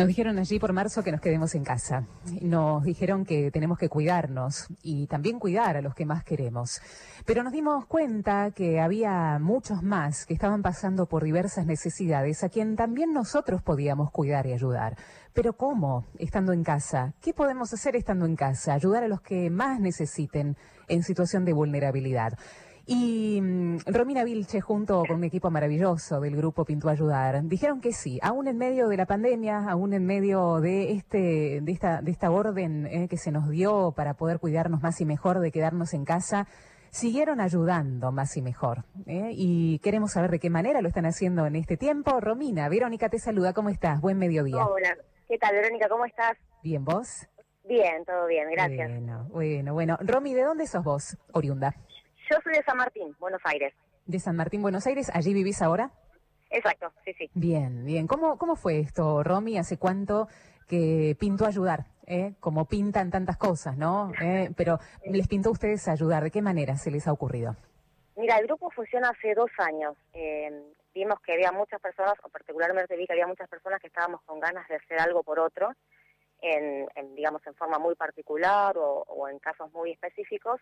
Nos dijeron allí por marzo que nos quedemos en casa. Nos dijeron que tenemos que cuidarnos y también cuidar a los que más queremos. Pero nos dimos cuenta que había muchos más que estaban pasando por diversas necesidades a quien también nosotros podíamos cuidar y ayudar. Pero ¿cómo? Estando en casa. ¿Qué podemos hacer estando en casa? Ayudar a los que más necesiten en situación de vulnerabilidad. Y mm, Romina Vilche, junto con un equipo maravilloso del grupo Pintó Ayudar, dijeron que sí, aún en medio de la pandemia, aún en medio de este, de esta, de esta orden eh, que se nos dio para poder cuidarnos más y mejor, de quedarnos en casa, siguieron ayudando más y mejor. eh, Y queremos saber de qué manera lo están haciendo en este tiempo. Romina, Verónica te saluda, ¿cómo estás? Buen mediodía. Hola, ¿qué tal Verónica? ¿Cómo estás? Bien, ¿vos? Bien, todo bien, gracias. Bueno, bueno, bueno. Romy, ¿de dónde sos vos, oriunda? Yo soy de San Martín, Buenos Aires. De San Martín, Buenos Aires, ¿allí vivís ahora? Exacto, sí, sí. Bien, bien. ¿Cómo, cómo fue esto, Romy? ¿Hace cuánto que pintó ayudar? ¿eh? Como pintan tantas cosas, ¿no? ¿Eh? Pero les pintó a ustedes ayudar. ¿De qué manera se les ha ocurrido? Mira, el grupo funciona hace dos años. Eh, vimos que había muchas personas, o particularmente vi que había muchas personas que estábamos con ganas de hacer algo por otro, en, en, digamos, en forma muy particular o, o en casos muy específicos.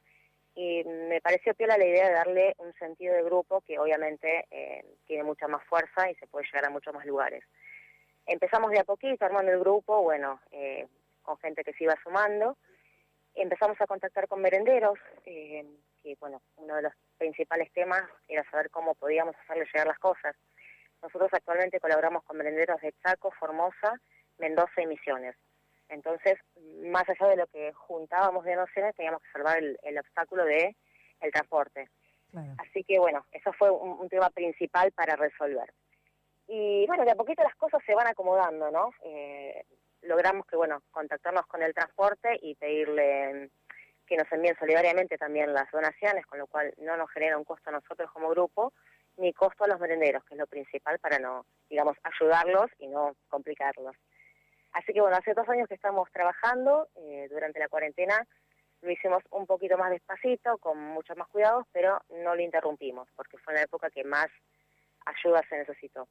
Y me pareció piola la idea de darle un sentido de grupo que obviamente eh, tiene mucha más fuerza y se puede llegar a muchos más lugares. Empezamos de a poquito armando el grupo, bueno, eh, con gente que se iba sumando. Empezamos a contactar con merenderos, eh, que bueno, uno de los principales temas era saber cómo podíamos hacerle llegar las cosas. Nosotros actualmente colaboramos con merenderos de Chaco, Formosa, Mendoza y Misiones. Entonces, más allá de lo que juntábamos de donaciones, teníamos que salvar el, el obstáculo de el transporte. Claro. Así que bueno, eso fue un, un, tema principal para resolver. Y bueno, de a poquito las cosas se van acomodando, ¿no? Eh, logramos que, bueno, contactarnos con el transporte y pedirle que nos envíen solidariamente también las donaciones, con lo cual no nos genera un costo a nosotros como grupo, ni costo a los merenderos, que es lo principal para no, digamos, ayudarlos y no complicarlos. Así que bueno, hace dos años que estamos trabajando, eh, durante la cuarentena lo hicimos un poquito más despacito, con muchos más cuidados, pero no lo interrumpimos, porque fue la época que más ayuda se necesitó.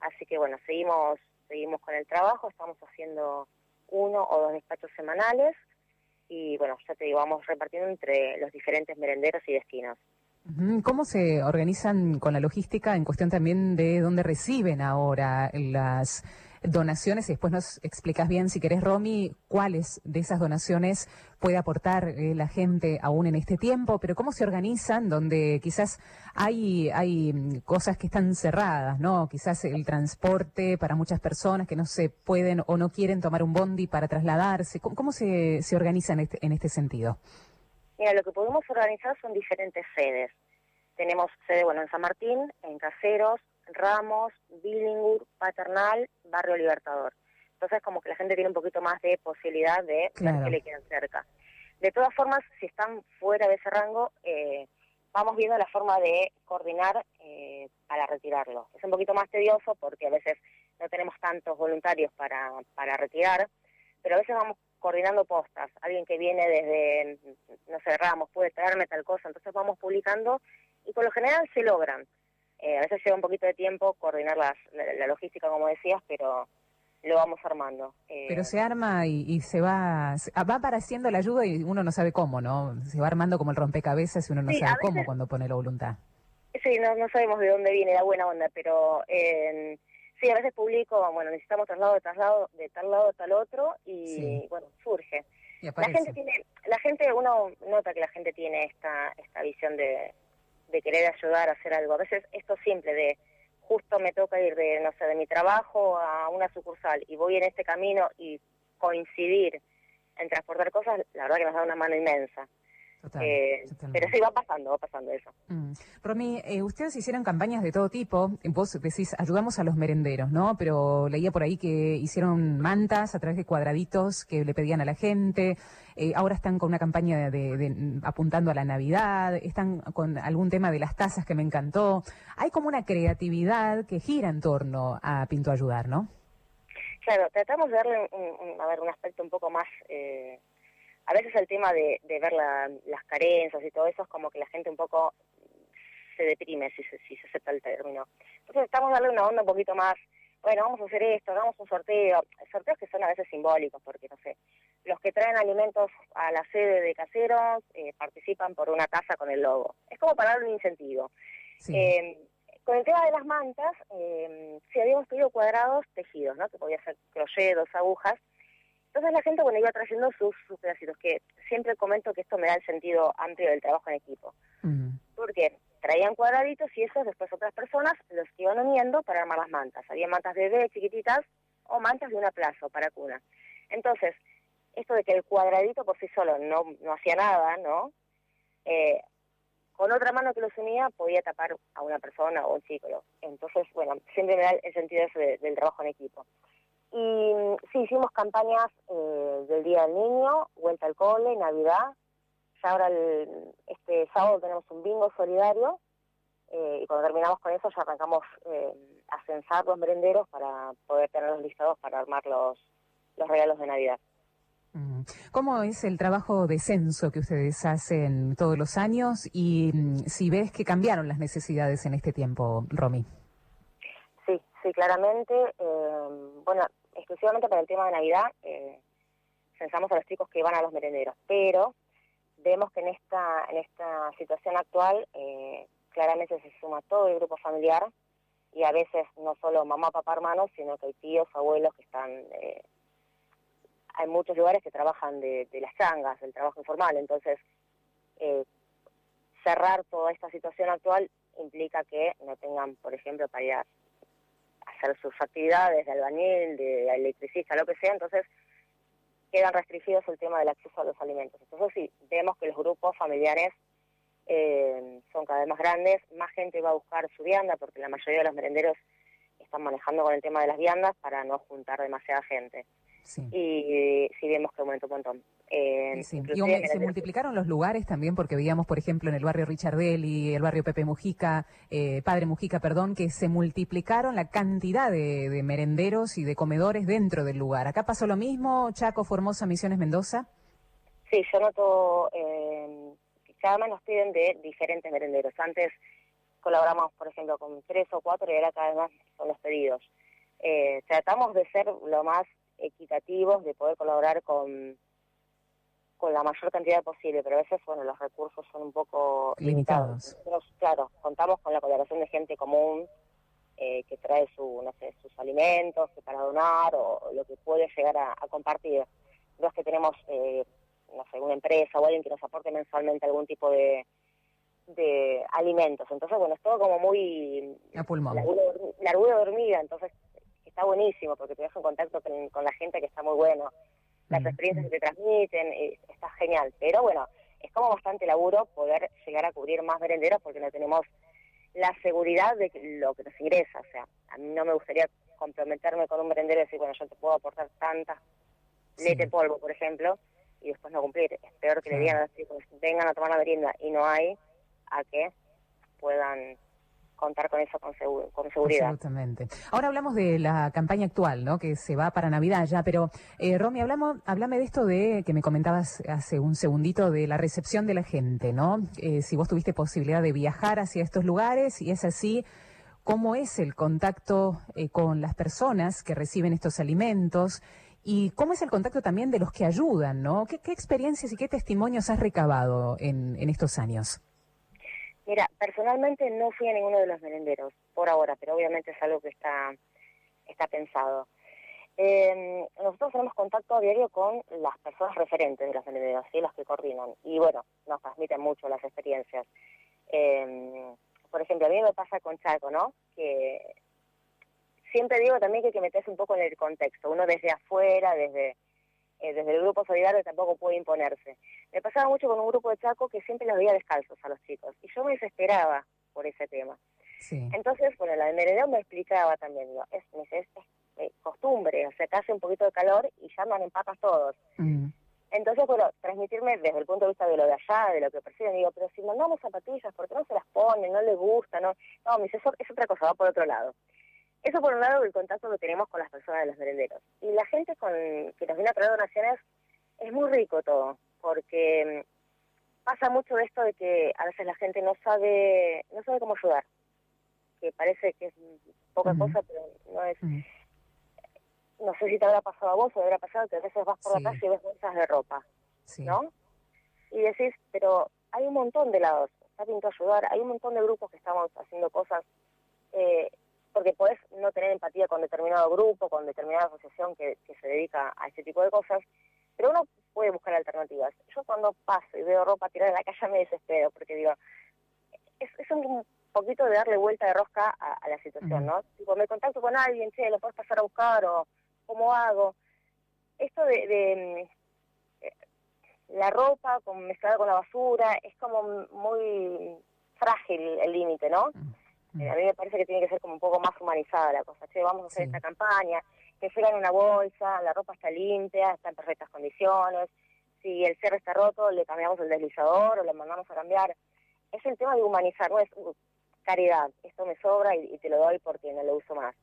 Así que bueno, seguimos, seguimos con el trabajo, estamos haciendo uno o dos despachos semanales y bueno, ya te digo, vamos repartiendo entre los diferentes merenderos y destinos. ¿Cómo se organizan con la logística en cuestión también de dónde reciben ahora las donaciones? Y después nos explicas bien, si querés, Romy, cuáles de esas donaciones puede aportar eh, la gente aún en este tiempo, pero cómo se organizan donde quizás hay, hay cosas que están cerradas, ¿no? Quizás el transporte para muchas personas que no se pueden o no quieren tomar un bondi para trasladarse. ¿Cómo, cómo se, se organiza en este, en este sentido? Mira, lo que podemos organizar son diferentes sedes. Tenemos sede, bueno, en San Martín, en Caseros, Ramos, Billingur, Paternal, Barrio Libertador. Entonces, como que la gente tiene un poquito más de posibilidad de claro. que le queden cerca. De todas formas, si están fuera de ese rango, eh, vamos viendo la forma de coordinar eh, para retirarlo. Es un poquito más tedioso porque a veces no tenemos tantos voluntarios para, para retirar, pero a veces vamos coordinando postas, alguien que viene desde, no sé, Ramos, puede traerme tal cosa, entonces vamos publicando y por lo general se logran. Eh, a veces lleva un poquito de tiempo coordinar las, la, la, logística, como decías, pero lo vamos armando. Eh, pero se arma y, y, se va, va apareciendo la ayuda y uno no sabe cómo, ¿no? Se va armando como el rompecabezas y uno no sí, sabe veces, cómo cuando pone la voluntad. Sí, no, no sabemos de dónde viene la buena onda, pero... Eh, Sí, a veces publico, bueno, necesitamos traslado de traslado de tal lado a tal otro y sí. bueno, surge. La gente tiene, la gente, uno nota que la gente tiene esta esta visión de, de querer ayudar a hacer algo. A veces esto simple de justo me toca ir de, no sé, de mi trabajo a una sucursal y voy en este camino y coincidir en transportar cosas, la verdad que nos da una mano inmensa. Total, eh, pero sí va pasando, va pasando eso. Mm. Romy, eh, ustedes hicieron campañas de todo tipo. Vos decís, ayudamos a los merenderos, ¿no? Pero leía por ahí que hicieron mantas a través de cuadraditos que le pedían a la gente. Eh, ahora están con una campaña de, de, de, apuntando a la Navidad. Están con algún tema de las tazas que me encantó. Hay como una creatividad que gira en torno a Pinto Ayudar, ¿no? Claro, tratamos de darle un, un, a ver, un aspecto un poco más eh, a veces el tema de, de ver la, las carencias y todo eso es como que la gente un poco se deprime, si se, si se acepta el término. Entonces estamos darle una onda un poquito más, bueno, vamos a hacer esto, hagamos un sorteo, sorteos que son a veces simbólicos, porque no sé, los que traen alimentos a la sede de caseros eh, participan por una taza con el logo. Es como para dar un incentivo. Eh, con el tema de las mantas, eh, sí habíamos pedido cuadrados tejidos, ¿no? Que podía ser crochet, dos agujas. Entonces la gente, bueno, iba trayendo sus, sus pedacitos, que siempre comento que esto me da el sentido amplio del trabajo en equipo. Mm. Porque traían cuadraditos y esos después otras personas los iban uniendo para armar las mantas. Había mantas de bebé chiquititas o mantas de una plazo para cuna. Entonces, esto de que el cuadradito por sí solo no, no hacía nada, ¿no? Eh, con otra mano que los unía podía tapar a una persona o un ciclo. Entonces, bueno, siempre me da el sentido del trabajo en equipo. Y sí, hicimos campañas eh, del Día del Niño, Vuelta al Cole, Navidad. Ya ahora, este sábado tenemos un bingo solidario eh, y cuando terminamos con eso ya arrancamos eh, a censar los merenderos para poder tenerlos listados para armar los, los regalos de Navidad. Mm. ¿Cómo es el trabajo de censo que ustedes hacen todos los años y mm, si ves que cambiaron las necesidades en este tiempo, Romy? Sí, sí, claramente. bueno, exclusivamente para el tema de Navidad, eh, censamos a los chicos que van a los merenderos, pero vemos que en esta, en esta situación actual eh, claramente se suma todo el grupo familiar y a veces no solo mamá, papá, hermanos, sino que hay tíos, abuelos que están... Eh, hay muchos lugares que trabajan de, las changas, del trabajo informal, entonces eh, cerrar toda esta situación actual implica que no tengan, por ejemplo, para hacer sus actividades de albañil, de electricista, lo que sea, entonces quedan restringidos el tema del acceso a los alimentos. Entonces sí, vemos que los grupos familiares eh, son cada vez más grandes, más gente va a buscar su vianda, porque la mayoría de los merenderos están manejando con el tema de las viandas para no juntar demasiada gente. Y sí vemos que aumentó un montón. Eh, se multiplicaron los lugares también porque veíamos, por ejemplo, en el barrio y el barrio Pepe Mujica, eh, Padre Mujica, perdón, que se multiplicaron la cantidad de, merenderos y de comedores dentro del lugar. ¿Acá pasó lo mismo, Chaco, Formosa, Misiones, Mendoza? Sí, yo noto eh, cada vez nos piden de diferentes merenderos. Antes colaboramos, por ejemplo, con tres o cuatro y ahora cada vez más son los pedidos. Eh, tratamos de ser lo más equitativos, de poder colaborar con, con la mayor cantidad posible, pero a veces, bueno, los recursos son un poco limitados. claro, contamos con la colaboración de gente común eh, que trae su, no sé, sus alimentos para donar o, lo que puede llegar a, compartir. No es que tenemos, eh, no sé, una empresa o alguien que nos aporte mensualmente algún tipo de, de alimentos. Entonces, bueno, es todo como muy... A pulmón. Larguda dormida, entonces está buenísimo porque te das un contacto con, la gente que está muy bueno. Las experiencias que te transmiten, eh, está genial. Pero bueno, es como bastante laburo poder llegar a cubrir más merenderos porque no tenemos la seguridad de lo que nos ingresa. O sea, a mí no me gustaría comprometerme con un merendero y decir, bueno, yo te puedo aportar tantas leche polvo, por ejemplo, y después no cumplir. Es peor que le digan a los chicos, vengan a tomar la merienda y no hay, a que puedan contar con eso con, seguridad. Absolutamente. Ahora hablamos de la campaña actual, ¿no? Que se va para Navidad ya, pero eh, Romy, hablamos, háblame de esto de que me comentabas hace un segundito de la recepción de la gente, ¿no? Eh, si vos tuviste posibilidad de viajar hacia estos lugares y es así, ¿cómo es el contacto eh, con las personas que reciben estos alimentos? ¿Y cómo es el contacto también de los que ayudan, ¿no? ¿Qué, experiencias y qué testimonios has recabado en estos años? Mira, personalmente no fui a ninguno de los merenderos por ahora, pero obviamente es algo que está, está pensado. Eh, nosotros tenemos contacto a diario con las personas referentes de los merenderos, ¿sí? las que coordinan, y bueno, nos transmiten mucho las experiencias. Eh, por ejemplo, a mí me pasa con Chaco, ¿no? Que siempre digo también que hay que meterse un poco en el contexto, uno desde afuera, desde eh, desde el grupo solidario tampoco puede imponerse. Me pasaba mucho con un grupo de Chaco que siempre los veía descalzos a los chicos y yo me desesperaba por ese tema. Entonces, bueno, la de Meredeo me explicaba también, digo, es, es, es, costumbre, o sea, que hace un poquito de calor y ya andan en patas todos. Mm. Entonces, bueno, transmitirme desde el punto de vista de lo de allá, de lo que perciben, digo, pero si mandamos zapatillas, ¿por qué no se las ponen? ¿No les gusta? No, no me dice, eso es otra cosa, va por otro lado. Eso por un lado el contacto que tenemos con las personas de los merenderos. Y la gente con que nos viene a traer donaciones es muy rico todo, porque mm, pasa mucho de esto de que a veces la gente no sabe no sabe cómo ayudar, que parece que es poca cosa, pero no es. no sé si te habrá pasado a vos o te habrá pasado que a veces vas por la calle y ves bolsas de ropa, ¿no? Y decís, pero hay un montón de lados, está pinto ayudar, hay un montón de grupos que estamos haciendo cosas, eh, porque podés no tener empatía con determinado grupo, con determinada asociación que, que se dedica a este tipo de cosas, pero uno puede buscar alternativas. Yo cuando paso y veo ropa tirada en la calle me desespero, porque digo, es, es un poquito de darle vuelta de rosca a, la situación, ¿no? Tipo, me contacto con alguien, che, ¿lo puedes pasar a buscar? o ¿cómo hago? Esto de, mm, eh, la ropa con, mezclada con la basura es como muy frágil el límite, ¿no? A mí me parece que tiene que ser como un poco más humanizada la cosa. Che, vamos a hacer esta campaña, que llega en una bolsa, la ropa está limpia, está en perfectas condiciones. Si el cierre está roto, le cambiamos el deslizador o le mandamos a cambiar. Es el tema de humanizar, no es uh, caridad, esto me sobra y te lo doy porque no lo uso más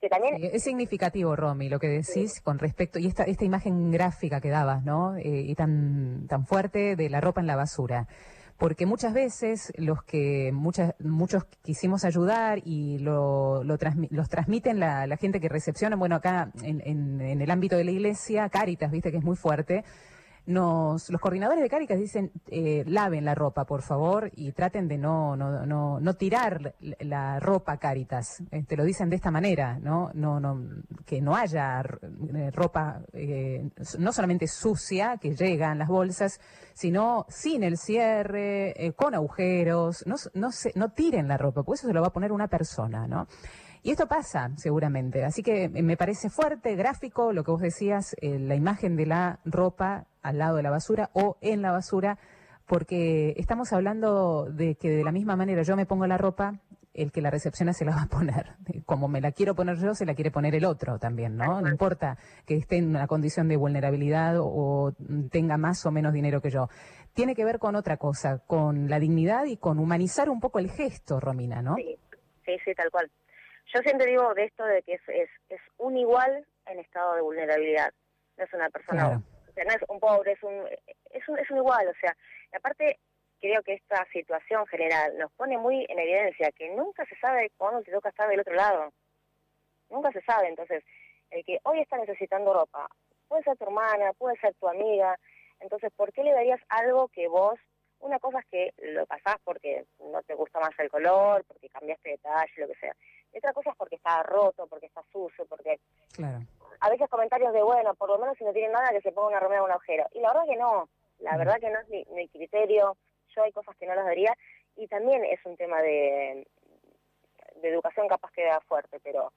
es significativo, Romy, lo que decís con respecto, y esta, esta imagen gráfica que dabas, ¿no? Eh, y tan, tan fuerte de la ropa en la basura. Porque muchas veces los que muchas, muchos quisimos ayudar y lo, lo los transmiten la, la, gente que recepciona, bueno, acá en, en, en el ámbito de la iglesia, Caritas, viste que es muy fuerte, nos, los coordinadores de Caritas dicen, eh, laven la ropa, por favor, y traten de no, no, no, no tirar la ropa Caritas. te este, lo dicen de esta manera, ¿no? No, no, que no haya eh, ropa, eh, no solamente sucia, que llega en las bolsas, sino sin el cierre, con agujeros, no, no, se, no tiren la ropa, porque eso se lo va a poner una persona, ¿no? Y esto pasa seguramente, así que me parece fuerte, gráfico, lo que vos decías, eh, la imagen de la ropa al lado de la basura o en la basura, porque estamos hablando de que de la misma manera yo me pongo la ropa, el que la recepciona se la va a poner. Como me la quiero poner yo, se la quiere poner el otro también, ¿no? No importa que esté en una condición de vulnerabilidad o tenga más o menos dinero que yo. Tiene que ver con otra cosa, con la dignidad y con humanizar un poco el gesto, Romina, ¿no? Sí, sí, sí tal cual. Yo siempre digo de esto de que es, es, es un igual en estado de vulnerabilidad. No es una persona, o sea, no es un pobre, es un, es un, es un igual. O sea, y aparte creo que esta situación general nos pone muy en evidencia que nunca se sabe cuándo te toca estar del otro lado. Nunca se sabe. Entonces, el que hoy está necesitando ropa, puede ser tu hermana, puede ser tu amiga. Entonces, ¿por qué le darías algo que vos una cosa es que lo pasás porque no te gusta más el color, porque cambiaste de detalle, lo que sea. Y otra cosa es porque está roto, porque está sucio, porque... Claro. A veces comentarios de, bueno, por lo menos si no tiene nada, que se ponga una remera o un agujero. Y la verdad que no. La verdad que no es mi, criterio. Yo hay cosas que no las daría. Y también es un tema de, de educación capaz que da fuerte, pero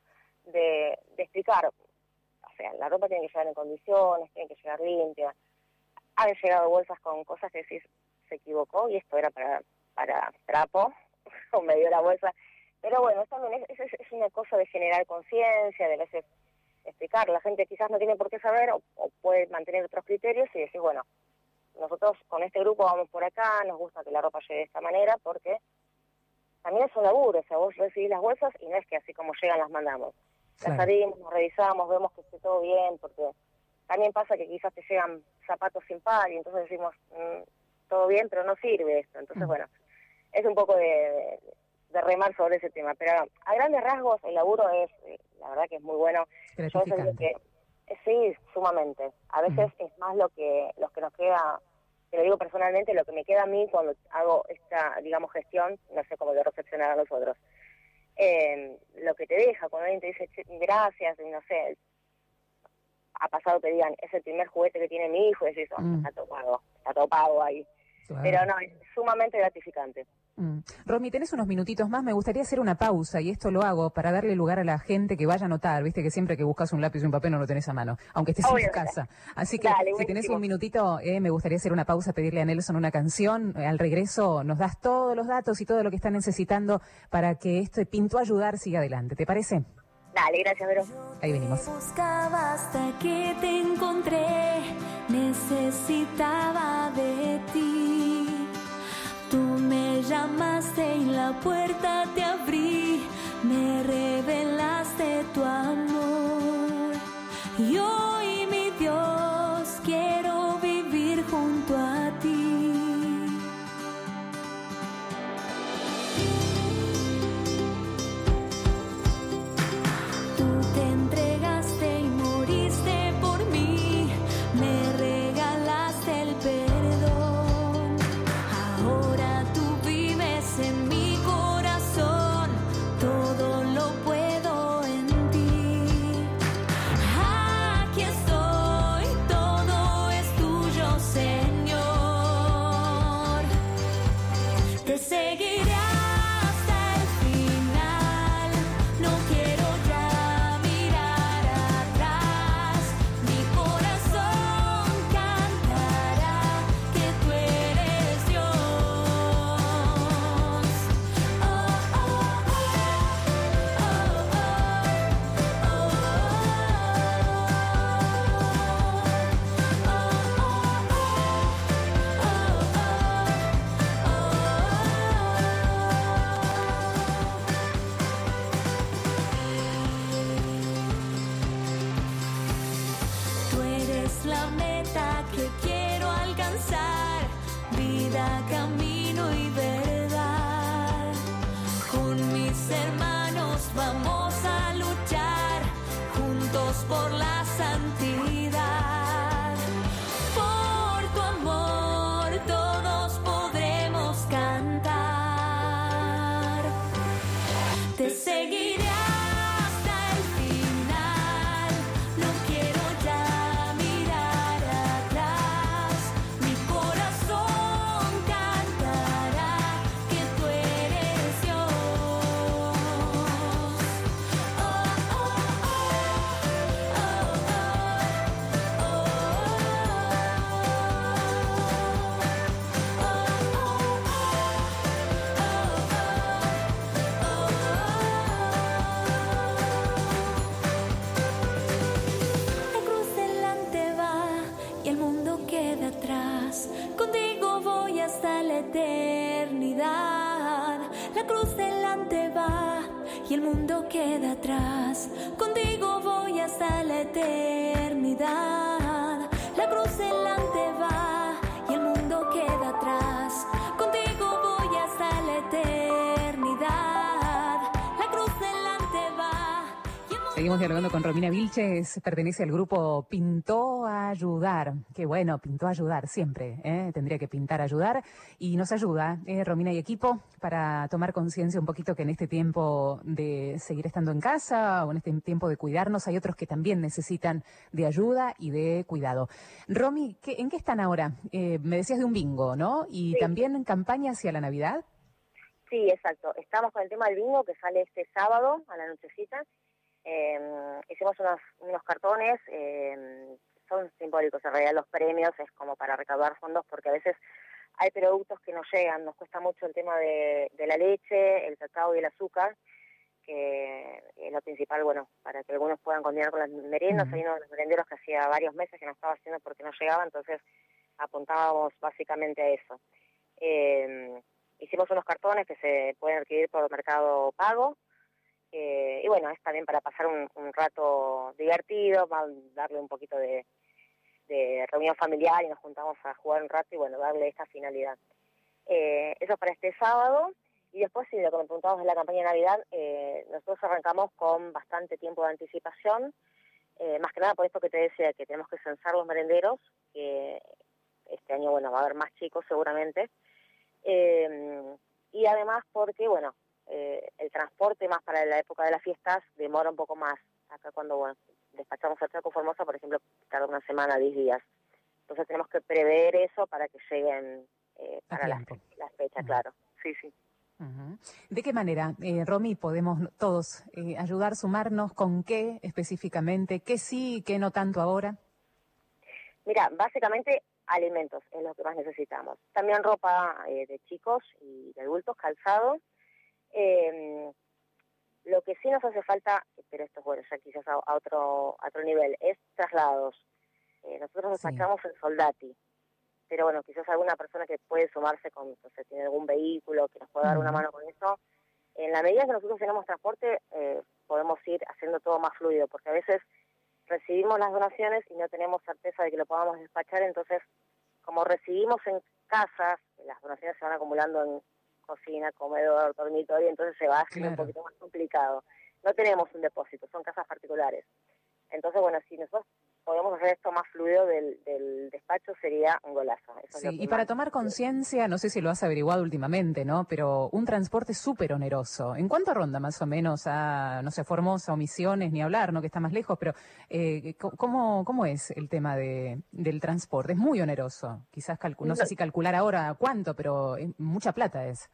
de, de explicar. O sea, la ropa tiene que llegar en condiciones, tiene que llegar limpia. Han llegado bolsas con cosas que decís, se equivocó y esto era para, para trapo, o me dio la bolsa. Pero bueno, también es, es, una cosa de generar conciencia, de veces explicar. La gente quizás no tiene por qué saber o, puede mantener otros criterios y decir, bueno, nosotros con este grupo vamos por acá, nos gusta que la ropa llegue de esta manera porque también es un laburo, o sea, vos recibís las bolsas y no es que así como llegan las mandamos. Las abrimos, nos revisamos, vemos que esté todo bien, porque también pasa que quizás te llegan zapatos sin par y entonces decimos, mm, todo bien, pero no sirve esto. Entonces, bueno, es un poco de, de, remar sobre ese tema. Pero a grandes rasgos, el laburo es, eh, la verdad que es muy bueno. Yo que, sí, sumamente. A veces mm. es más lo que, lo que nos queda, te lo digo personalmente, lo que me queda a mí cuando hago esta, digamos, gestión, no sé cómo de recepcionar a los otros. Eh, lo que te deja, cuando alguien te dice gracias, y no sé, ha pasado que digan, es el primer juguete que tiene mi hijo, y decís, oh, está todo pago, está todo pago Pero no, es sumamente gratificante. Mm. Romy, tenés unos minutitos más. Me gustaría hacer una pausa y esto lo hago para darle lugar a la gente que vaya a notar. Viste que siempre que buscas un lápiz y un papel no lo tenés a mano, aunque estés en tu casa. Así que si tenés un minutito, eh, me gustaría hacer una pausa, pedirle a Nelson una canción. al regreso nos das todos los datos y todo lo que está necesitando para que este Pinto Ayudar siga adelante. ¿Te parece? Dale, gracias, Vero. Ahí venimos. Buscaba hasta que te encontré, necesitaba de ti. Tú me llamaste y la puerta te abrí, me revelaste tu amor. contigo voy hasta la eternidad. Seguimos dialogando con Romina Vilches, pertenece al grupo Pintó a Ayudar. Qué bueno, pintó a ayudar siempre, ¿eh? tendría que pintar a ayudar. Y nos ayuda, ¿eh? Romina y equipo, para tomar conciencia un poquito que en este tiempo de seguir estando en casa o en este tiempo de cuidarnos, hay otros que también necesitan de ayuda y de cuidado. Romy, ¿en qué están ahora? Eh, me decías de un bingo, ¿no? Y también en campaña hacia la Navidad. Sí, exacto. Estamos con el tema del bingo que sale este sábado a la nochecita eh, hicimos unos, unos cartones, eh, son simbólicos en realidad los premios, es como para recaudar fondos porque a veces hay productos que no llegan, nos cuesta mucho el tema de, la leche, el cacao y el azúcar, que es lo principal, bueno, para que algunos puedan continuar con las meriendas. Hay uno de los merenderos que hacía varios meses que no estaba haciendo porque no llegaba, entonces apuntábamos básicamente a eso. Eh, hicimos unos cartones que se pueden adquirir por mercado pago, eh, y bueno, es también para pasar un, rato divertido, darle un poquito de, reunión familiar y nos juntamos a jugar un rato y bueno, darle esta finalidad. Eh, eso para este sábado. Y después, si lo que me preguntabas de la campaña de Navidad, eh, nosotros arrancamos con bastante tiempo de anticipación, más que nada por esto que te decía, que tenemos que censar los merenderos, que este año, bueno, va a haber más chicos seguramente. y además porque, bueno, eh, el transporte más para la época de las fiestas demora un poco más. Acá cuando bueno, despachamos el Chaco Formosa, por ejemplo, tarda una semana, 10 días. Entonces tenemos que prever eso para que lleguen eh, para las la fechas, claro. Sí, sí. ¿De qué manera, eh, Romy, podemos todos eh, ayudar, sumarnos? ¿Con qué específicamente? ¿Qué sí y qué no tanto ahora? Mira, básicamente alimentos es lo que más necesitamos. También ropa de chicos y de adultos, calzado, eh, lo que sí nos hace falta, pero esto es bueno, ya quizás a, otro, otro nivel, es traslados. Eh, nosotros nos sacamos el soldati, pero bueno, quizás alguna persona que puede sumarse con, no sé, tiene algún vehículo que nos pueda dar una mano con eso. En la medida que nosotros tenemos transporte, eh, podemos ir haciendo todo más fluido, porque a veces recibimos las donaciones y no tenemos certeza de que lo podamos despachar, entonces como recibimos en casas, las donaciones se van acumulando en cocina, comedor, dormitorio, entonces se va haciendo un poquito más complicado. No tenemos un depósito, son casas particulares. Entonces, bueno, si nosotros podemos hacer esto más fluido del, despacho sería un golazo. sí, y para tomar conciencia, no sé si lo has averiguado últimamente, ¿no? Pero un transporte súper oneroso. ¿En cuánto ronda más o menos a, no sé, Formosa o Misiones, ni hablar, ¿no? Que está más lejos, pero eh, ¿cómo, ¿cómo es el tema de, del transporte? Es muy oneroso. Quizás, no, sé si calcular ahora cuánto, pero mucha plata es.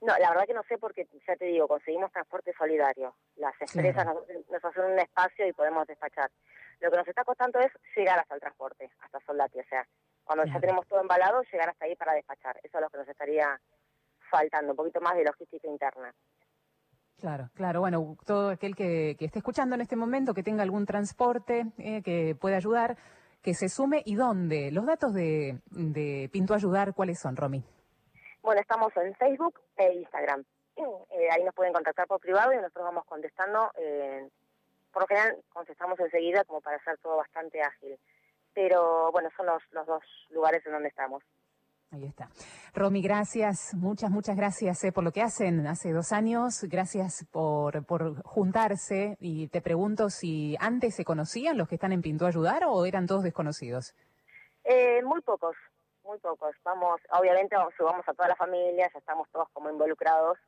No, la verdad que no sé porque, ya te digo, conseguimos transporte solidario. Las empresas nos, hacen un espacio y podemos despachar. Lo que nos está costando es llegar hasta el transporte, hasta Soldati. O sea, cuando ya tenemos todo embalado, llegar hasta ahí para despachar. Eso es lo que nos estaría faltando, un poquito más de logística interna. Claro, claro. Bueno, todo aquel que, esté escuchando en este momento, que tenga algún transporte eh, que pueda ayudar, que se sume y dónde. Los datos de, de Pinto Ayudar, ¿cuáles son, Romy? Bueno, estamos en Facebook e Instagram. Eh, ahí nos pueden contactar por privado y nosotros vamos contestando. Eh, por lo general contestamos enseguida como para hacer todo bastante ágil. Pero bueno, son los, los dos lugares en donde estamos. Ahí está. Romy, gracias, muchas, muchas gracias eh, por lo que hacen hace dos años. Gracias por, por juntarse. Y te pregunto si antes se conocían los que están en Pinto Ayudar o eran todos desconocidos. Eh, muy pocos, muy pocos. Vamos, obviamente vamos, subamos a toda la familia, ya estamos todos como involucrados.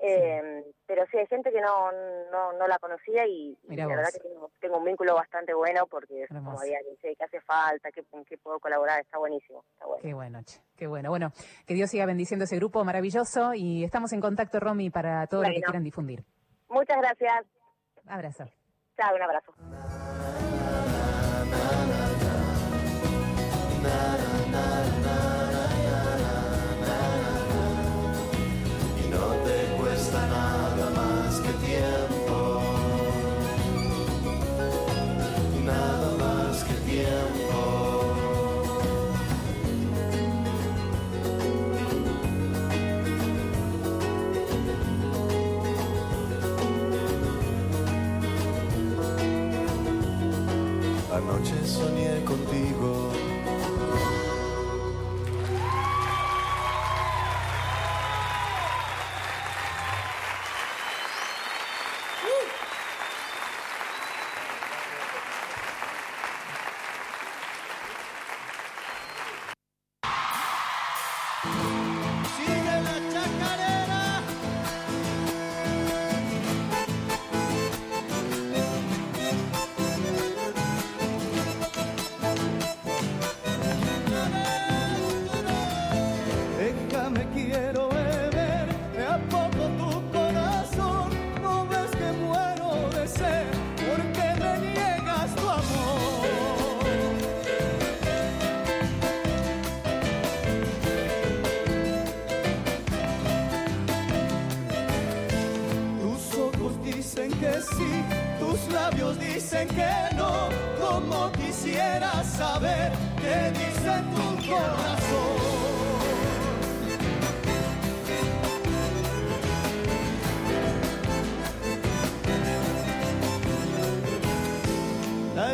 Eh, Pero sí, hay gente que no, no, no la conocía y, y la verdad que tengo, tengo, un vínculo bastante bueno porque como había que hace falta, qué, en qué puedo colaborar, está buenísimo, está bueno. Qué bueno, che, qué bueno. Bueno, que Dios siga bendiciendo ese grupo maravilloso y estamos en contacto, Romy, para todo bueno. lo que quieran difundir. Muchas gracias. Abrazo. Chao, un abrazo.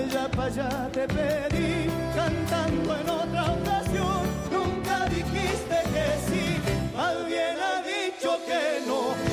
allá para allá te pedí, cantando en otra ocasión, nunca dijiste que sí, alguien ha dicho que no.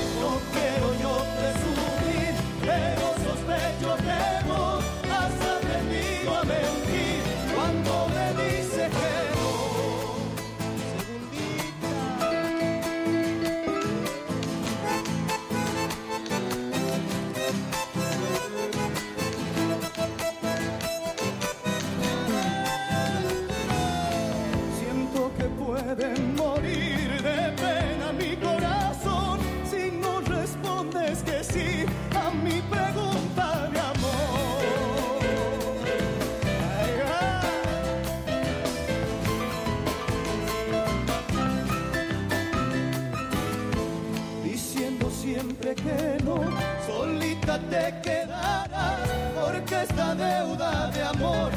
quedará, porque esta deuda de amor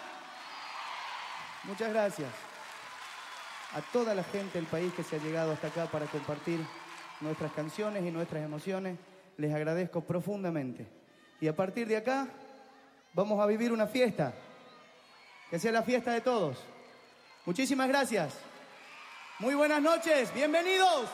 Muchas gracias a toda la gente del país que se ha llegado hasta acá para compartir nuestras canciones y nuestras emociones. Les agradezco profundamente. Y a partir de acá vamos a vivir una fiesta, que sea la fiesta de todos. Muchísimas gracias. Muy buenas noches, bienvenidos.